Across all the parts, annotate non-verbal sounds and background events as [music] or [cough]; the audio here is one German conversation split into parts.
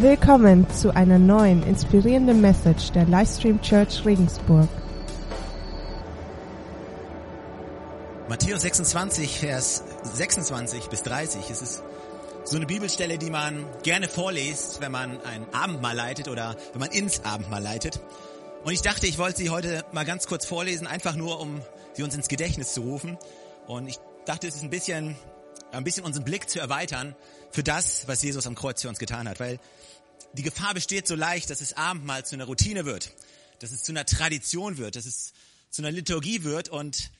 Willkommen zu einer neuen inspirierenden Message der Livestream Church Regensburg. Matthäus 26, Vers 26 bis 30. Es ist so eine Bibelstelle, die man gerne vorliest, wenn man ein Abendmahl leitet oder wenn man ins Abendmahl leitet. Und ich dachte, ich wollte sie heute mal ganz kurz vorlesen, einfach nur, um sie uns ins Gedächtnis zu rufen. Und ich dachte, es ist ein bisschen, ein bisschen unseren Blick zu erweitern für das, was Jesus am Kreuz für uns getan hat. Weil die Gefahr besteht so leicht, dass das Abendmahl zu einer Routine wird, dass es zu einer Tradition wird, dass es zu einer Liturgie wird und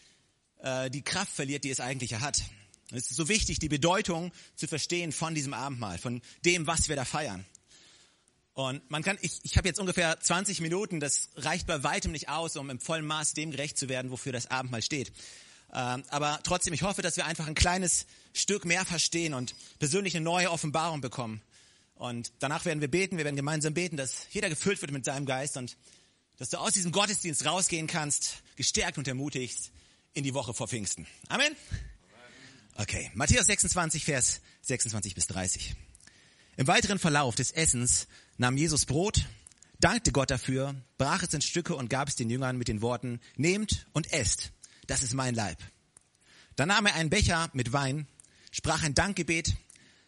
äh, die Kraft verliert, die es eigentlich hat. Und es ist so wichtig, die Bedeutung zu verstehen von diesem Abendmahl, von dem, was wir da feiern. Und man kann, ich, ich habe jetzt ungefähr 20 Minuten, das reicht bei weitem nicht aus, um im vollen Maß dem gerecht zu werden, wofür das Abendmahl steht. Ähm, aber trotzdem, ich hoffe, dass wir einfach ein kleines Stück mehr verstehen und persönlich eine neue Offenbarung bekommen. Und danach werden wir beten, wir werden gemeinsam beten, dass jeder gefüllt wird mit seinem Geist und dass du aus diesem Gottesdienst rausgehen kannst, gestärkt und ermutigt in die Woche vor Pfingsten. Amen. Okay, Matthäus 26, Vers 26 bis 30. Im weiteren Verlauf des Essens nahm Jesus Brot, dankte Gott dafür, brach es in Stücke und gab es den Jüngern mit den Worten, nehmt und esst, das ist mein Leib. Dann nahm er einen Becher mit Wein, sprach ein Dankgebet,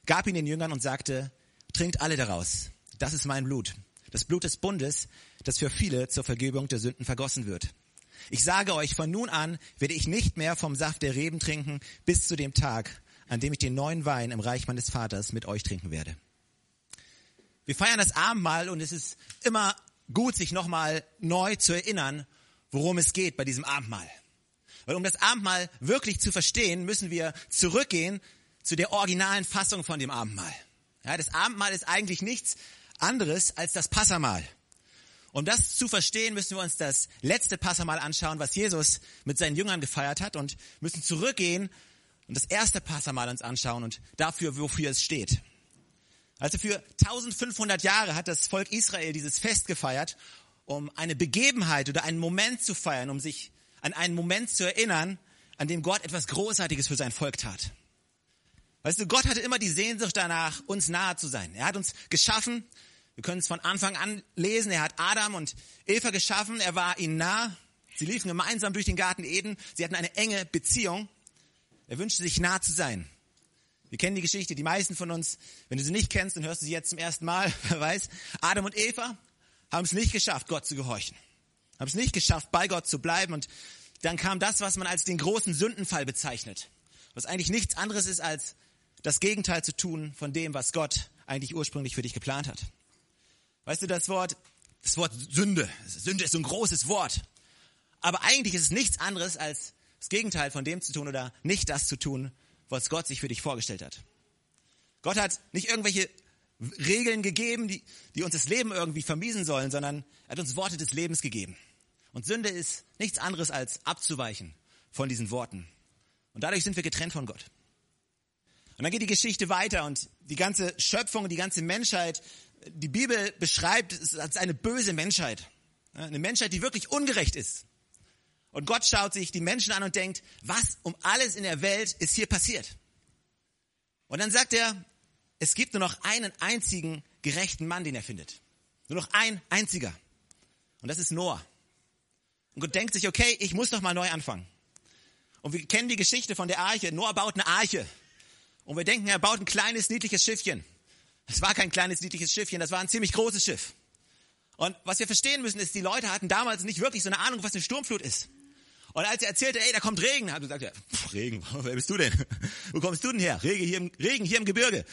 gab ihn den Jüngern und sagte, trinkt alle daraus, das ist mein Blut, das Blut des Bundes, das für viele zur Vergebung der Sünden vergossen wird. Ich sage euch, von nun an werde ich nicht mehr vom Saft der Reben trinken, bis zu dem Tag, an dem ich den neuen Wein im Reich meines Vaters mit euch trinken werde. Wir feiern das Abendmahl und es ist immer gut, sich nochmal neu zu erinnern, worum es geht bei diesem Abendmahl. Weil um das Abendmahl wirklich zu verstehen, müssen wir zurückgehen zu der originalen Fassung von dem Abendmahl. Ja, das Abendmahl ist eigentlich nichts anderes als das Passamal. Um das zu verstehen, müssen wir uns das letzte Passamal anschauen, was Jesus mit seinen Jüngern gefeiert hat und müssen zurückgehen und das erste Passamal uns anschauen und dafür, wofür es steht. Also für 1500 Jahre hat das Volk Israel dieses Fest gefeiert, um eine Begebenheit oder einen Moment zu feiern, um sich an einen Moment zu erinnern, an dem Gott etwas Großartiges für sein Volk tat. Weißt du, Gott hatte immer die Sehnsucht danach, uns nahe zu sein. Er hat uns geschaffen wir können es von Anfang an lesen. Er hat Adam und Eva geschaffen. Er war ihnen nah. Sie liefen gemeinsam durch den Garten Eden. Sie hatten eine enge Beziehung. Er wünschte sich nah zu sein. Wir kennen die Geschichte. Die meisten von uns, wenn du sie nicht kennst, dann hörst du sie jetzt zum ersten Mal. [laughs] Wer weiß. Adam und Eva haben es nicht geschafft, Gott zu gehorchen. Haben es nicht geschafft, bei Gott zu bleiben. Und dann kam das, was man als den großen Sündenfall bezeichnet. Was eigentlich nichts anderes ist, als das Gegenteil zu tun von dem, was Gott eigentlich ursprünglich für dich geplant hat. Weißt du, das Wort, das Wort Sünde, Sünde ist so ein großes Wort. Aber eigentlich ist es nichts anderes als das Gegenteil von dem zu tun oder nicht das zu tun, was Gott sich für dich vorgestellt hat. Gott hat nicht irgendwelche Regeln gegeben, die, die uns das Leben irgendwie vermiesen sollen, sondern er hat uns Worte des Lebens gegeben. Und Sünde ist nichts anderes als abzuweichen von diesen Worten. Und dadurch sind wir getrennt von Gott. Und dann geht die Geschichte weiter und die ganze Schöpfung, die ganze Menschheit die Bibel beschreibt es als eine böse Menschheit. Eine Menschheit, die wirklich ungerecht ist. Und Gott schaut sich die Menschen an und denkt, was um alles in der Welt ist hier passiert? Und dann sagt er, es gibt nur noch einen einzigen gerechten Mann, den er findet. Nur noch ein einziger. Und das ist Noah. Und denkt sich, okay, ich muss noch mal neu anfangen. Und wir kennen die Geschichte von der Arche. Noah baut eine Arche. Und wir denken, er baut ein kleines, niedliches Schiffchen. Es war kein kleines, niedliches Schiffchen, das war ein ziemlich großes Schiff. Und was wir verstehen müssen, ist, die Leute hatten damals nicht wirklich so eine Ahnung, was eine Sturmflut ist. Und als er erzählte, ey, da kommt Regen, hat er gesagt, Regen, [laughs] wer bist du denn? Wo kommst du denn her? Regen hier im, Regen hier im Gebirge.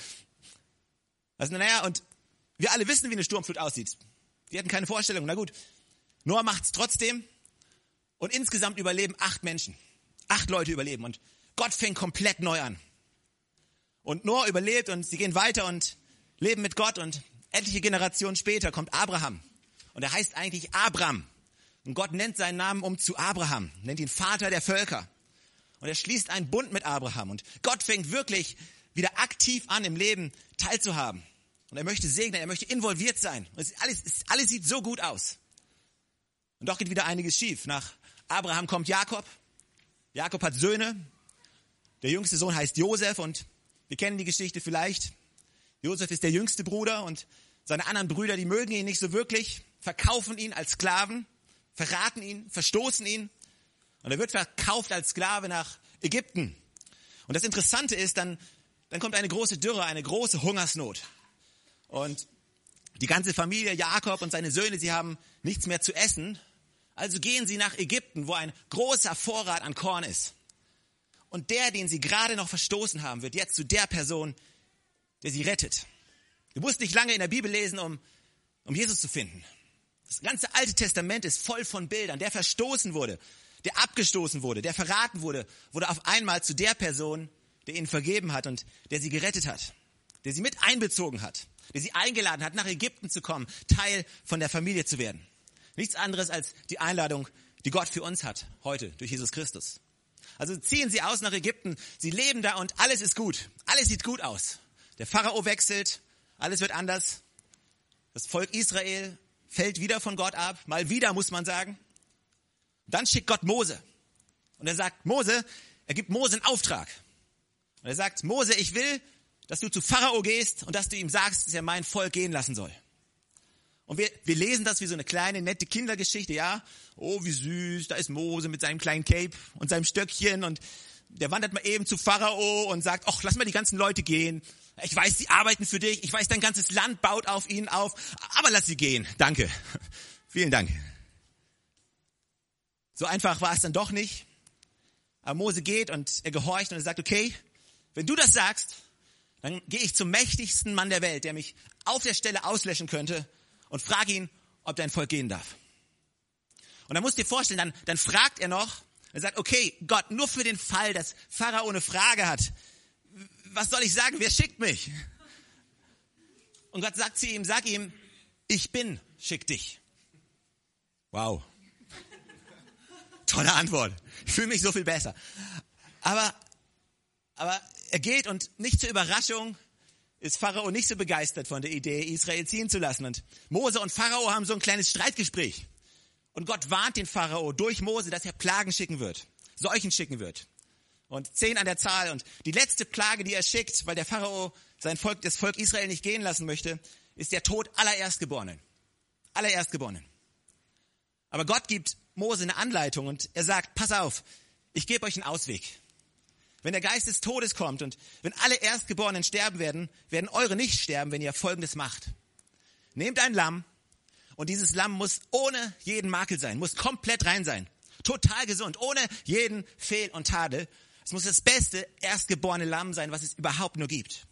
Also, naja, und wir alle wissen, wie eine Sturmflut aussieht. Die hatten keine Vorstellung. Na gut, Noah macht's trotzdem. Und insgesamt überleben acht Menschen. Acht Leute überleben. Und Gott fängt komplett neu an. Und Noah überlebt und sie gehen weiter und leben mit Gott und etliche Generationen später kommt Abraham. Und er heißt eigentlich Abram. Und Gott nennt seinen Namen um zu Abraham, nennt ihn Vater der Völker. Und er schließt einen Bund mit Abraham. Und Gott fängt wirklich wieder aktiv an, im Leben teilzuhaben. Und er möchte segnen, er möchte involviert sein. Und alles, alles sieht so gut aus. Und doch geht wieder einiges schief. Nach Abraham kommt Jakob. Jakob hat Söhne. Der jüngste Sohn heißt Josef und wir kennen die Geschichte vielleicht. Josef ist der jüngste Bruder und Seine anderen Brüder, die mögen ihn nicht so wirklich, verkaufen ihn als Sklaven, verraten ihn, verstoßen ihn. Und er wird verkauft als Sklave nach Ägypten. Und das Interessante ist, dann, dann kommt eine große Dürre, eine große Hungersnot. Und die ganze Familie, Jakob und seine Söhne, sie haben nichts mehr zu essen. Also gehen sie nach Ägypten, wo ein großer Vorrat an Korn ist. Und der, den sie gerade noch verstoßen haben, wird jetzt zu der Person, der sie rettet. Du musst nicht lange in der Bibel lesen, um, um Jesus zu finden. Das ganze Alte Testament ist voll von Bildern. Der verstoßen wurde, der abgestoßen wurde, der verraten wurde, wurde auf einmal zu der Person, der ihnen vergeben hat und der sie gerettet hat, der sie mit einbezogen hat, der sie eingeladen hat, nach Ägypten zu kommen, Teil von der Familie zu werden. Nichts anderes als die Einladung, die Gott für uns hat, heute durch Jesus Christus. Also ziehen sie aus nach Ägypten, sie leben da und alles ist gut. Alles sieht gut aus. Der Pharao wechselt, alles wird anders. Das Volk Israel fällt wieder von Gott ab, mal wieder muss man sagen. Dann schickt Gott Mose. Und er sagt, Mose, er gibt Mose einen Auftrag. Und er sagt, Mose, ich will, dass du zu Pharao gehst und dass du ihm sagst, dass er mein Volk gehen lassen soll. Und wir, wir lesen das wie so eine kleine, nette Kindergeschichte, ja. Oh, wie süß, da ist Mose mit seinem kleinen Cape und seinem Stöckchen und der wandert mal eben zu Pharao und sagt, ach, lass mal die ganzen Leute gehen. Ich weiß, sie arbeiten für dich. Ich weiß, dein ganzes Land baut auf ihnen auf. Aber lass sie gehen. Danke. [laughs] Vielen Dank. So einfach war es dann doch nicht. Aber Mose geht und er gehorcht und er sagt, okay, wenn du das sagst, dann gehe ich zum mächtigsten Mann der Welt, der mich auf der Stelle auslöschen könnte und frage ihn, ob dein Volk gehen darf. Und dann musst du dir vorstellen, dann, dann fragt er noch, er sagt, okay, Gott, nur für den Fall, dass Pharao eine Frage hat, was soll ich sagen, wer schickt mich? Und Gott sagt zu ihm, sag ihm, ich bin, schick dich. Wow. Tolle Antwort. Ich fühle mich so viel besser. Aber, aber er geht und nicht zur Überraschung ist Pharao nicht so begeistert von der Idee, Israel ziehen zu lassen. Und Mose und Pharao haben so ein kleines Streitgespräch. Und Gott warnt den Pharao durch Mose, dass er Plagen schicken wird, Seuchen schicken wird. Und zehn an der Zahl. Und die letzte Plage, die er schickt, weil der Pharao sein Volk, das Volk Israel nicht gehen lassen möchte, ist der Tod aller Erstgeborenen. Aller Erstgeborenen. Aber Gott gibt Mose eine Anleitung und er sagt, pass auf, ich gebe euch einen Ausweg. Wenn der Geist des Todes kommt und wenn alle Erstgeborenen sterben werden, werden eure nicht sterben, wenn ihr Folgendes macht. Nehmt ein Lamm und dieses Lamm muss ohne jeden Makel sein, muss komplett rein sein. Total gesund, ohne jeden Fehl und Tadel. Es muss das beste erstgeborene Lamm sein, was es überhaupt nur gibt.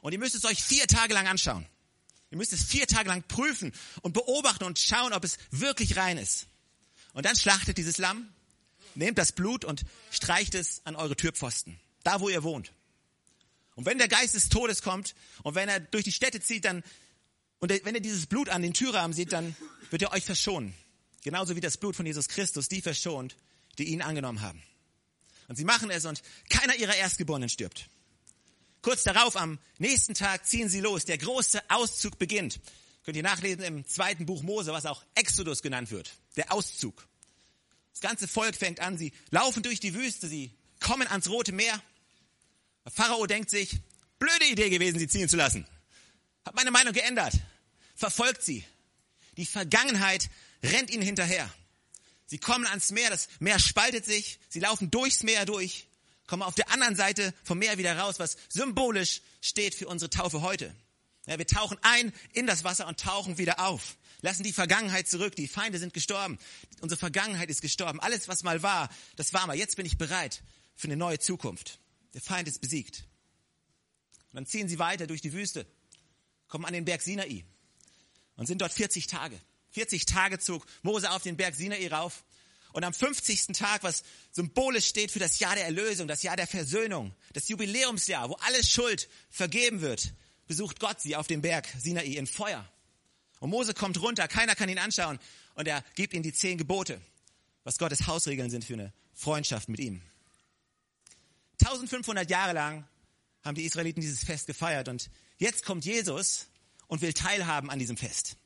Und ihr müsst es euch vier Tage lang anschauen. Ihr müsst es vier Tage lang prüfen und beobachten und schauen, ob es wirklich rein ist. Und dann schlachtet dieses Lamm nehmt das Blut und streicht es an eure Türpfosten, da wo ihr wohnt. Und wenn der Geist des Todes kommt und wenn er durch die Städte zieht, dann, und wenn ihr dieses Blut an den Türrahmen seht, dann wird er euch verschonen. Genauso wie das Blut von Jesus Christus die verschont, die ihn angenommen haben. Und sie machen es und keiner ihrer Erstgeborenen stirbt. Kurz darauf, am nächsten Tag, ziehen sie los. Der große Auszug beginnt. Könnt ihr nachlesen im zweiten Buch Mose, was auch Exodus genannt wird. Der Auszug. Das ganze Volk fängt an, sie laufen durch die Wüste, sie kommen ans Rote Meer. Der Pharao denkt sich, blöde Idee gewesen, sie ziehen zu lassen. Hat meine Meinung geändert. Verfolgt sie. Die Vergangenheit rennt ihnen hinterher. Sie kommen ans Meer, das Meer spaltet sich, sie laufen durchs Meer durch, kommen auf der anderen Seite vom Meer wieder raus, was symbolisch steht für unsere Taufe heute. Ja, wir tauchen ein in das Wasser und tauchen wieder auf lassen die Vergangenheit zurück. Die Feinde sind gestorben. Unsere Vergangenheit ist gestorben. Alles, was mal war, das war mal. Jetzt bin ich bereit für eine neue Zukunft. Der Feind ist besiegt. Und dann ziehen sie weiter durch die Wüste, kommen an den Berg Sinai und sind dort 40 Tage. 40 Tage zog Mose auf den Berg Sinai rauf. Und am 50. Tag, was symbolisch steht für das Jahr der Erlösung, das Jahr der Versöhnung, das Jubiläumsjahr, wo alles Schuld vergeben wird, besucht Gott sie auf dem Berg Sinai in Feuer. Und Mose kommt runter, keiner kann ihn anschauen und er gibt ihm die zehn Gebote, was Gottes Hausregeln sind für eine Freundschaft mit ihm. 1500 Jahre lang haben die Israeliten dieses Fest gefeiert und jetzt kommt Jesus und will teilhaben an diesem Fest.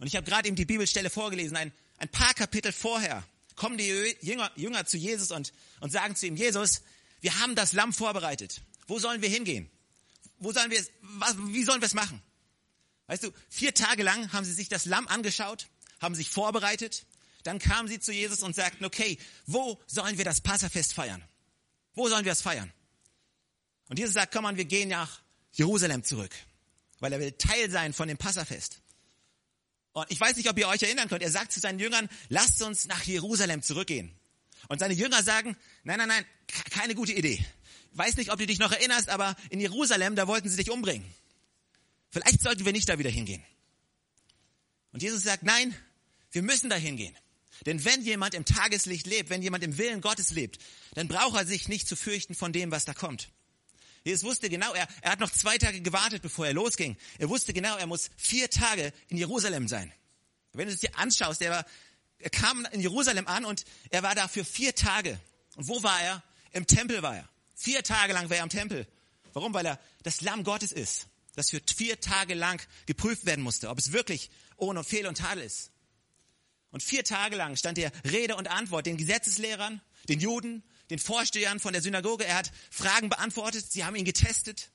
Und ich habe gerade eben die Bibelstelle vorgelesen, ein, ein paar Kapitel vorher kommen die Jünger, Jünger zu Jesus und, und sagen zu ihm, Jesus, wir haben das Lamm vorbereitet. Wo sollen wir hingehen? Wo sollen wir, wie sollen wir es machen? Weißt du, vier Tage lang haben sie sich das Lamm angeschaut, haben sich vorbereitet. Dann kamen sie zu Jesus und sagten, okay, wo sollen wir das Passafest feiern? Wo sollen wir es feiern? Und Jesus sagt, komm mal, wir gehen nach Jerusalem zurück, weil er will Teil sein von dem Passafest. Und ich weiß nicht, ob ihr euch erinnern könnt. Er sagt zu seinen Jüngern, lasst uns nach Jerusalem zurückgehen. Und seine Jünger sagen, nein, nein, nein, keine gute Idee. Weiß nicht, ob du dich noch erinnerst, aber in Jerusalem, da wollten sie dich umbringen. Vielleicht sollten wir nicht da wieder hingehen. Und Jesus sagt, nein, wir müssen da hingehen. Denn wenn jemand im Tageslicht lebt, wenn jemand im Willen Gottes lebt, dann braucht er sich nicht zu fürchten von dem, was da kommt. Jesus wusste genau, er, er hat noch zwei Tage gewartet, bevor er losging. Er wusste genau, er muss vier Tage in Jerusalem sein. Wenn du es dir anschaust, er, war, er kam in Jerusalem an und er war da für vier Tage. Und wo war er? Im Tempel war er. Vier Tage lang war er im Tempel. Warum? Weil er das Lamm Gottes ist, das für vier Tage lang geprüft werden musste, ob es wirklich ohne Fehl und Tadel ist. Und vier Tage lang stand er Rede und Antwort den Gesetzeslehrern, den Juden, den Vorstehern von der Synagoge. Er hat Fragen beantwortet. Sie haben ihn getestet.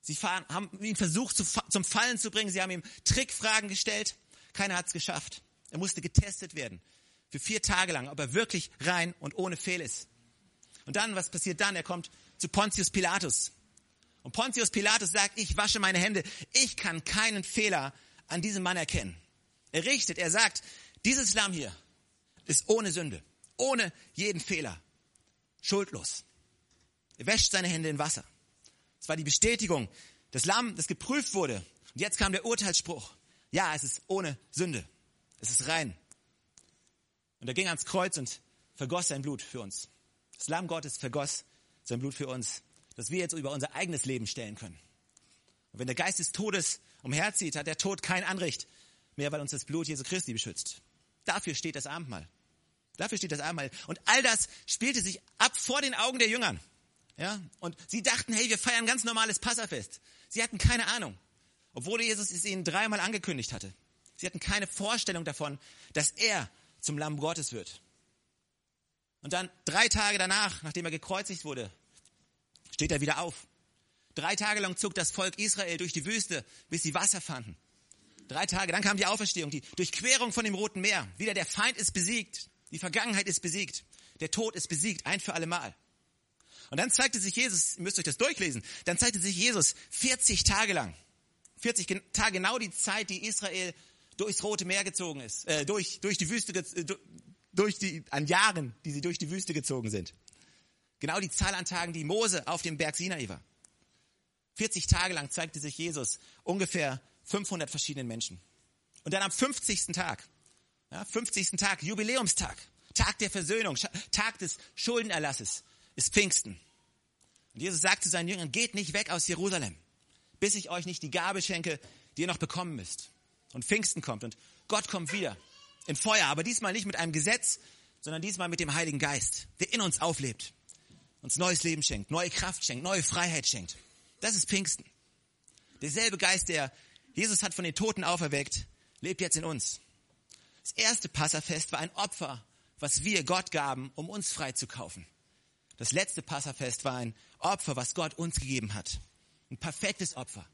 Sie haben ihn versucht zum Fallen zu bringen. Sie haben ihm Trickfragen gestellt. Keiner hat es geschafft. Er musste getestet werden. Für vier Tage lang, ob er wirklich rein und ohne Fehl ist. Und dann, was passiert dann? Er kommt zu Pontius Pilatus. Und Pontius Pilatus sagt, ich wasche meine Hände. Ich kann keinen Fehler an diesem Mann erkennen. Er richtet, er sagt, dieses Lamm hier ist ohne Sünde, ohne jeden Fehler, schuldlos. Er wäscht seine Hände in Wasser. Es war die Bestätigung, das Lamm, das geprüft wurde. Und jetzt kam der Urteilsspruch. Ja, es ist ohne Sünde. Es ist rein. Und er ging ans Kreuz und vergoss sein Blut für uns. Das Lamm Gottes vergoss sein Blut für uns, dass wir jetzt über unser eigenes Leben stellen können. Und wenn der Geist des Todes umherzieht, hat der Tod kein Anrecht mehr, weil uns das Blut Jesu Christi beschützt. Dafür steht das Abendmahl. Dafür steht das Abendmahl. Und all das spielte sich ab vor den Augen der Jüngern. Ja? Und sie dachten, hey, wir feiern ganz normales Passafest. Sie hatten keine Ahnung. Obwohl Jesus es ihnen dreimal angekündigt hatte. Sie hatten keine Vorstellung davon, dass er zum Lamm Gottes wird. Und dann drei Tage danach, nachdem er gekreuzigt wurde, steht er wieder auf. Drei Tage lang zog das Volk Israel durch die Wüste, bis sie Wasser fanden. Drei Tage, dann kam die Auferstehung, die Durchquerung von dem Roten Meer. Wieder der Feind ist besiegt, die Vergangenheit ist besiegt, der Tod ist besiegt, ein für alle Mal. Und dann zeigte sich Jesus, ihr müsst euch das durchlesen, dann zeigte sich Jesus 40 Tage lang, 40 Tage genau die Zeit, die Israel durchs Rote Meer gezogen ist, äh, durch, durch die Wüste, durch die, an Jahren, die sie durch die Wüste gezogen sind. Genau die Zahl an Tagen, die Mose auf dem Berg Sinai war. 40 Tage lang zeigte sich Jesus ungefähr 500 verschiedenen Menschen. Und dann am 50. Tag, ja, 50. Tag, Jubiläumstag, Tag der Versöhnung, Tag des Schuldenerlasses, ist Pfingsten. Und Jesus sagt zu seinen Jüngern, geht nicht weg aus Jerusalem, bis ich euch nicht die Gabe schenke, die ihr noch bekommen müsst. Und Pfingsten kommt und Gott kommt wieder in Feuer, aber diesmal nicht mit einem Gesetz, sondern diesmal mit dem Heiligen Geist, der in uns auflebt, uns neues Leben schenkt, neue Kraft schenkt, neue Freiheit schenkt. Das ist Pfingsten. Derselbe Geist, der Jesus hat von den Toten auferweckt, lebt jetzt in uns. Das erste Passafest war ein Opfer, was wir Gott gaben, um uns frei zu kaufen. Das letzte Passafest war ein Opfer, was Gott uns gegeben hat. Ein perfektes Opfer.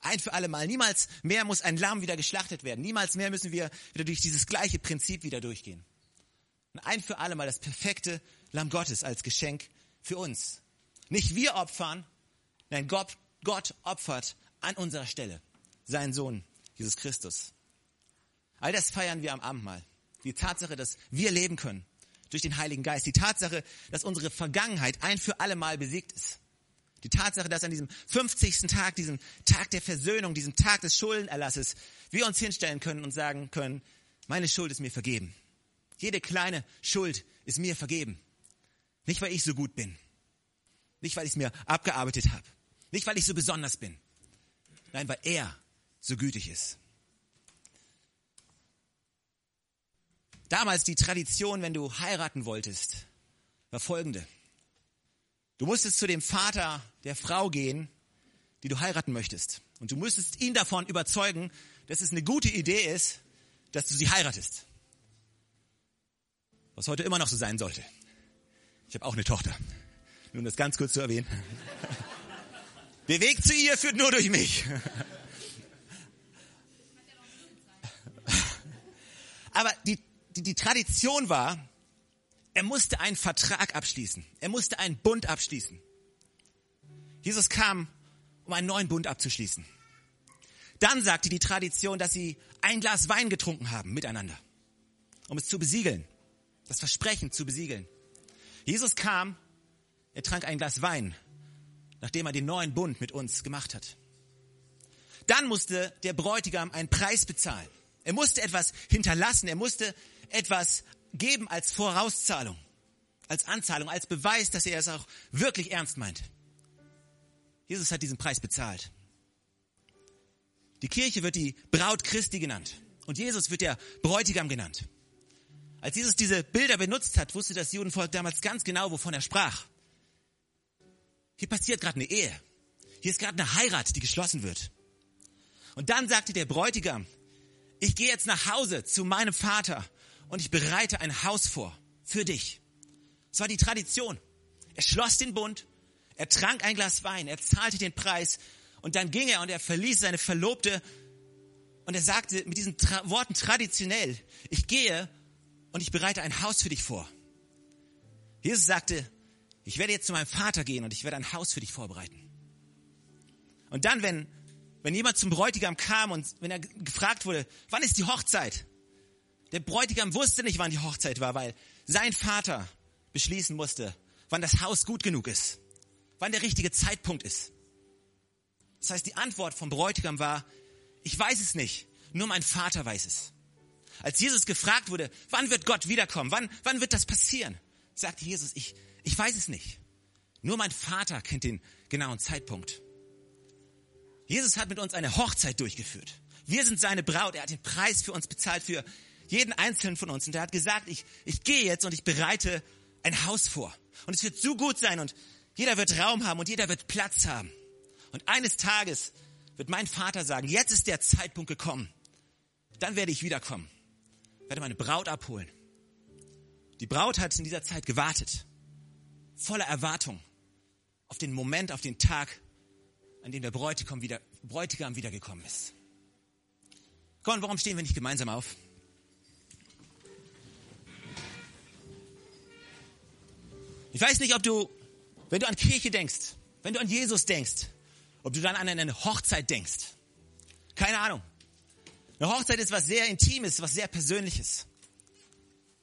Ein für alle Mal. Niemals mehr muss ein Lamm wieder geschlachtet werden. Niemals mehr müssen wir wieder durch dieses gleiche Prinzip wieder durchgehen. Ein für alle Mal das perfekte Lamm Gottes als Geschenk für uns. Nicht wir opfern, nein, Gott, Gott opfert an unserer Stelle sein Sohn, Jesus Christus. All das feiern wir am Abendmahl. Die Tatsache, dass wir leben können durch den Heiligen Geist. Die Tatsache, dass unsere Vergangenheit ein für alle Mal besiegt ist. Die Tatsache, dass an diesem 50. Tag, diesem Tag der Versöhnung, diesem Tag des Schuldenerlasses, wir uns hinstellen können und sagen können, meine Schuld ist mir vergeben. Jede kleine Schuld ist mir vergeben. Nicht, weil ich so gut bin. Nicht, weil ich es mir abgearbeitet habe. Nicht, weil ich so besonders bin. Nein, weil er so gütig ist. Damals die Tradition, wenn du heiraten wolltest, war folgende. Du musstest zu dem Vater der Frau gehen, die du heiraten möchtest. Und du musstest ihn davon überzeugen, dass es eine gute Idee ist, dass du sie heiratest. Was heute immer noch so sein sollte. Ich habe auch eine Tochter. Nur um das ganz kurz zu erwähnen. Der Weg zu ihr führt nur durch mich. [laughs] Aber die, die, die Tradition war, er musste einen Vertrag abschließen. Er musste einen Bund abschließen. Jesus kam, um einen neuen Bund abzuschließen. Dann sagte die Tradition, dass sie ein Glas Wein getrunken haben miteinander, um es zu besiegeln, das Versprechen zu besiegeln. Jesus kam, er trank ein Glas Wein, nachdem er den neuen Bund mit uns gemacht hat. Dann musste der Bräutigam einen Preis bezahlen. Er musste etwas hinterlassen, er musste etwas geben als Vorauszahlung, als Anzahlung, als Beweis, dass er es auch wirklich ernst meint. Jesus hat diesen Preis bezahlt. Die Kirche wird die Braut Christi genannt und Jesus wird der Bräutigam genannt. Als Jesus diese Bilder benutzt hat, wusste das Judenvolk damals ganz genau, wovon er sprach. Hier passiert gerade eine Ehe. Hier ist gerade eine Heirat, die geschlossen wird. Und dann sagte der Bräutigam, ich gehe jetzt nach Hause zu meinem Vater und ich bereite ein Haus vor für dich. Das war die Tradition. Er schloss den Bund, er trank ein Glas Wein, er zahlte den Preis und dann ging er und er verließ seine Verlobte und er sagte mit diesen Tra Worten traditionell, ich gehe und ich bereite ein Haus für dich vor. Jesus sagte, ich werde jetzt zu meinem Vater gehen und ich werde ein Haus für dich vorbereiten. Und dann, wenn, wenn jemand zum Bräutigam kam und wenn er gefragt wurde, wann ist die Hochzeit? Der Bräutigam wusste nicht, wann die Hochzeit war, weil sein Vater beschließen musste, wann das Haus gut genug ist, wann der richtige Zeitpunkt ist. Das heißt, die Antwort vom Bräutigam war, ich weiß es nicht, nur mein Vater weiß es. Als Jesus gefragt wurde, wann wird Gott wiederkommen, wann, wann wird das passieren, sagte Jesus, ich, ich weiß es nicht. Nur mein Vater kennt den genauen Zeitpunkt. Jesus hat mit uns eine Hochzeit durchgeführt. Wir sind seine Braut. Er hat den Preis für uns bezahlt, für jeden einzelnen von uns. Und er hat gesagt, ich, ich gehe jetzt und ich bereite ein Haus vor. Und es wird so gut sein und jeder wird Raum haben und jeder wird Platz haben. Und eines Tages wird mein Vater sagen, jetzt ist der Zeitpunkt gekommen. Dann werde ich wiederkommen, werde meine Braut abholen. Die Braut hat in dieser Zeit gewartet, voller Erwartung auf den Moment, auf den Tag, an dem der Bräutigam, wieder, Bräutigam wiedergekommen ist. Komm, warum stehen wir nicht gemeinsam auf? Ich weiß nicht, ob du, wenn du an Kirche denkst, wenn du an Jesus denkst, ob du dann an eine Hochzeit denkst. Keine Ahnung. Eine Hochzeit ist was sehr Intimes, was sehr Persönliches.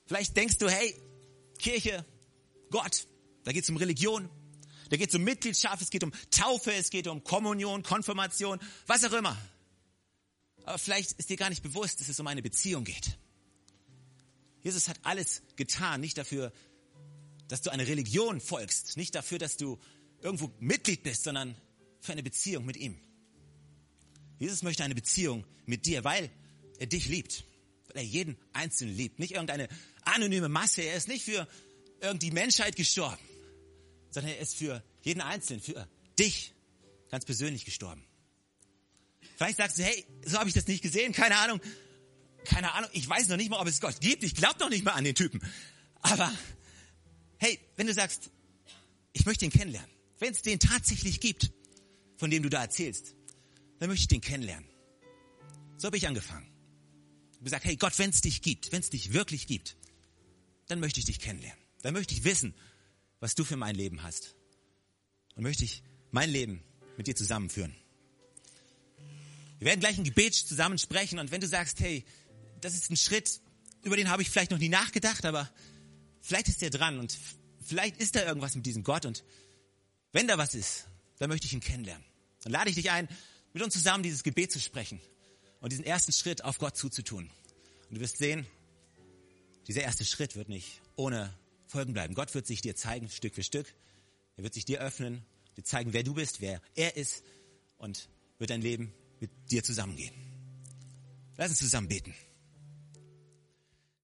Vielleicht denkst du, hey, Kirche, Gott, da geht es um Religion, da geht es um Mitgliedschaft, es geht um Taufe, es geht um Kommunion, Konfirmation, was auch immer. Aber vielleicht ist dir gar nicht bewusst, dass es um eine Beziehung geht. Jesus hat alles getan, nicht dafür, dass du eine Religion folgst, nicht dafür, dass du irgendwo Mitglied bist, sondern für eine Beziehung mit ihm. Jesus möchte eine Beziehung mit dir, weil er dich liebt, weil er jeden Einzelnen liebt, nicht irgendeine anonyme Masse. Er ist nicht für irgendwie Menschheit gestorben, sondern er ist für jeden Einzelnen, für dich ganz persönlich gestorben. Vielleicht sagst du, hey, so habe ich das nicht gesehen, keine Ahnung. Keine Ahnung, ich weiß noch nicht mal, ob es Gott gibt. Ich glaube noch nicht mal an den Typen. Aber hey, wenn du sagst, ich möchte ihn kennenlernen, wenn es den tatsächlich gibt, von dem du da erzählst, dann möchte ich den kennenlernen. So habe ich angefangen. Ich habe gesagt, hey Gott, wenn es dich gibt, wenn es dich wirklich gibt, dann möchte ich dich kennenlernen. Dann möchte ich wissen, was du für mein Leben hast. Und möchte ich mein Leben mit dir zusammenführen. Wir werden gleich ein Gebet zusammen sprechen und wenn du sagst, hey, das ist ein Schritt, über den habe ich vielleicht noch nie nachgedacht, aber vielleicht ist der dran und vielleicht ist da irgendwas mit diesem Gott und wenn da was ist, dann möchte ich ihn kennenlernen. Dann lade ich dich ein, mit uns zusammen dieses Gebet zu sprechen und diesen ersten Schritt auf Gott zuzutun. Und du wirst sehen, dieser erste Schritt wird nicht ohne Folgen bleiben. Gott wird sich dir zeigen, Stück für Stück. Er wird sich dir öffnen, dir zeigen, wer du bist, wer er ist und wird dein Leben mit dir zusammengehen. Lass uns zusammen beten.